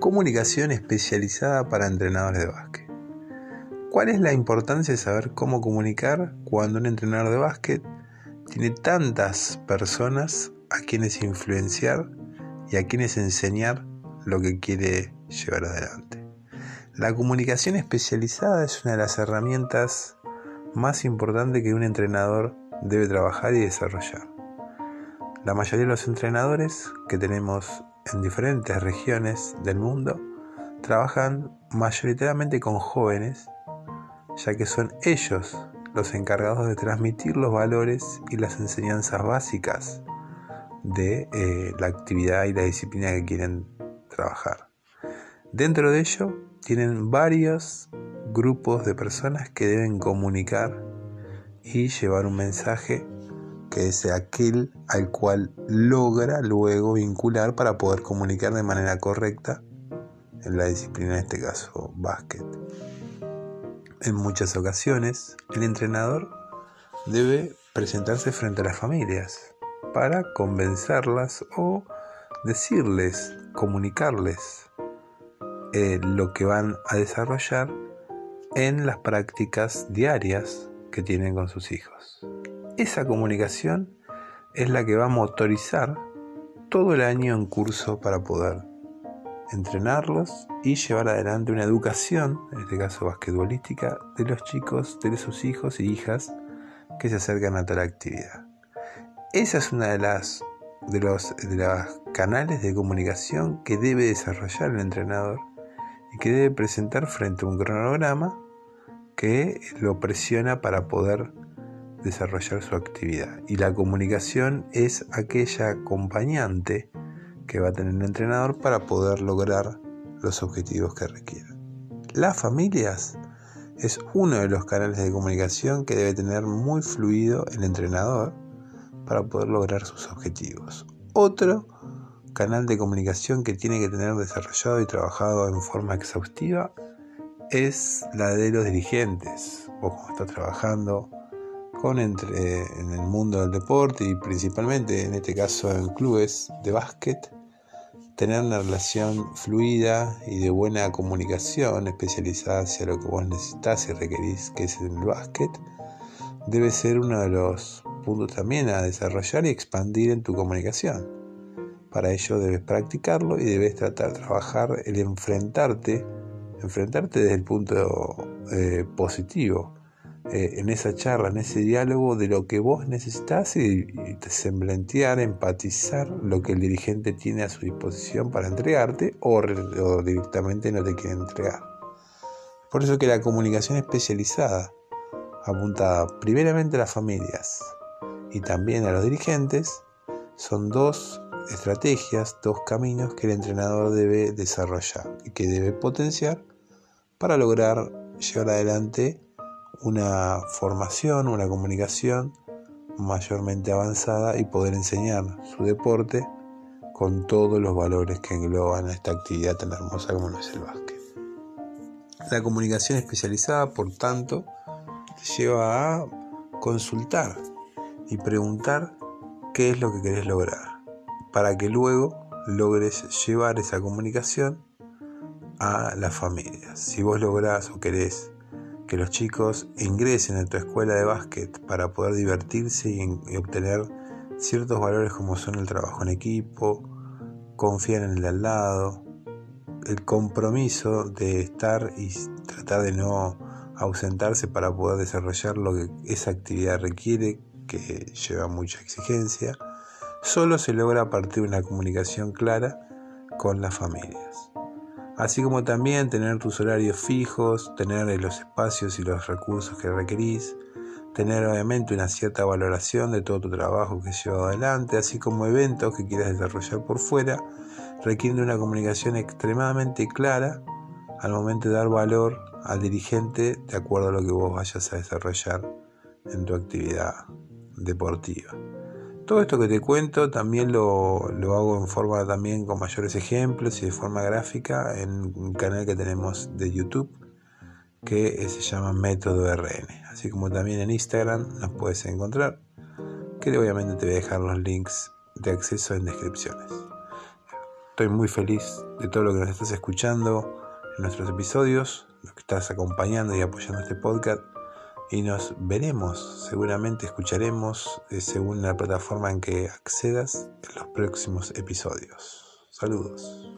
Comunicación especializada para entrenadores de básquet. ¿Cuál es la importancia de saber cómo comunicar cuando un entrenador de básquet tiene tantas personas a quienes influenciar y a quienes enseñar lo que quiere llevar adelante? La comunicación especializada es una de las herramientas más importantes que un entrenador debe trabajar y desarrollar. La mayoría de los entrenadores que tenemos en diferentes regiones del mundo trabajan mayoritariamente con jóvenes, ya que son ellos los encargados de transmitir los valores y las enseñanzas básicas de eh, la actividad y la disciplina que quieren trabajar. Dentro de ello tienen varios grupos de personas que deben comunicar y llevar un mensaje que es aquel al cual logra luego vincular para poder comunicar de manera correcta en la disciplina, en este caso básquet. En muchas ocasiones, el entrenador debe presentarse frente a las familias para convencerlas o decirles, comunicarles eh, lo que van a desarrollar en las prácticas diarias que tienen con sus hijos. Esa comunicación es la que va a motorizar todo el año en curso para poder entrenarlos y llevar adelante una educación, en este caso basquetbolística, de los chicos, de sus hijos y hijas que se acercan a tal actividad. Esa es una de las de los, de canales de comunicación que debe desarrollar el entrenador y que debe presentar frente a un cronograma que lo presiona para poder desarrollar su actividad. Y la comunicación es aquella acompañante que va a tener el entrenador para poder lograr los objetivos que requiere. Las familias es uno de los canales de comunicación que debe tener muy fluido el entrenador para poder lograr sus objetivos. Otro canal de comunicación que tiene que tener desarrollado y trabajado en forma exhaustiva es la de los dirigentes. Vos como estás trabajando con entre, en el mundo del deporte y principalmente en este caso en clubes de básquet, tener una relación fluida y de buena comunicación especializada hacia lo que vos necesitas y requerís, que es el básquet, debe ser uno de los puntos también a desarrollar y expandir en tu comunicación. Para ello debes practicarlo y debes tratar de trabajar el enfrentarte, enfrentarte desde el punto eh, positivo, eh, en esa charla, en ese diálogo de lo que vos necesitas y, y empatizar lo que el dirigente tiene a su disposición para entregarte o, o directamente no te quiere entregar. Por eso que la comunicación especializada, apuntada primeramente a las familias y también a los dirigentes, son dos estrategias, dos caminos que el entrenador debe desarrollar y que debe potenciar para lograr llevar adelante una formación, una comunicación mayormente avanzada y poder enseñar su deporte con todos los valores que engloban esta actividad tan hermosa como lo es el básquet. La comunicación especializada, por tanto, lleva a consultar y preguntar qué es lo que querés lograr para que luego logres llevar esa comunicación a las familias. Si vos lográs o querés que los chicos ingresen a tu escuela de básquet para poder divertirse y, obtener ciertos valores como son el trabajo en equipo, confiar en el de al lado, el compromiso de estar y tratar de no ausentarse para poder desarrollar lo que esa actividad requiere, que lleva mucha exigencia solo se logra a partir de una comunicación clara con las familias. Así como también tener tus horarios fijos, tener los espacios y los recursos que requerís, tener obviamente una cierta valoración de todo tu trabajo que llevado adelante, así como eventos que quieras desarrollar por fuera, requieren una comunicación extremadamente clara al momento de dar valor al dirigente de acuerdo a lo que vos vayas a desarrollar en tu actividad deportiva. Todo esto que te cuento también lo, hago en forma también con mayores ejemplos y de forma gráfica en un canal que tenemos de YouTube que se llama Método RN. Así como también en Instagram nos puedes encontrar, que obviamente te voy a dejar los links de acceso en descripciones. estoy muy feliz de todo lo que nos estás escuchando en nuestros episodios, lo que estás acompañando y apoyando este podcast. Y nos veremos, seguramente escucharemos eh, según la plataforma en que accedas en los próximos episodios. Saludos.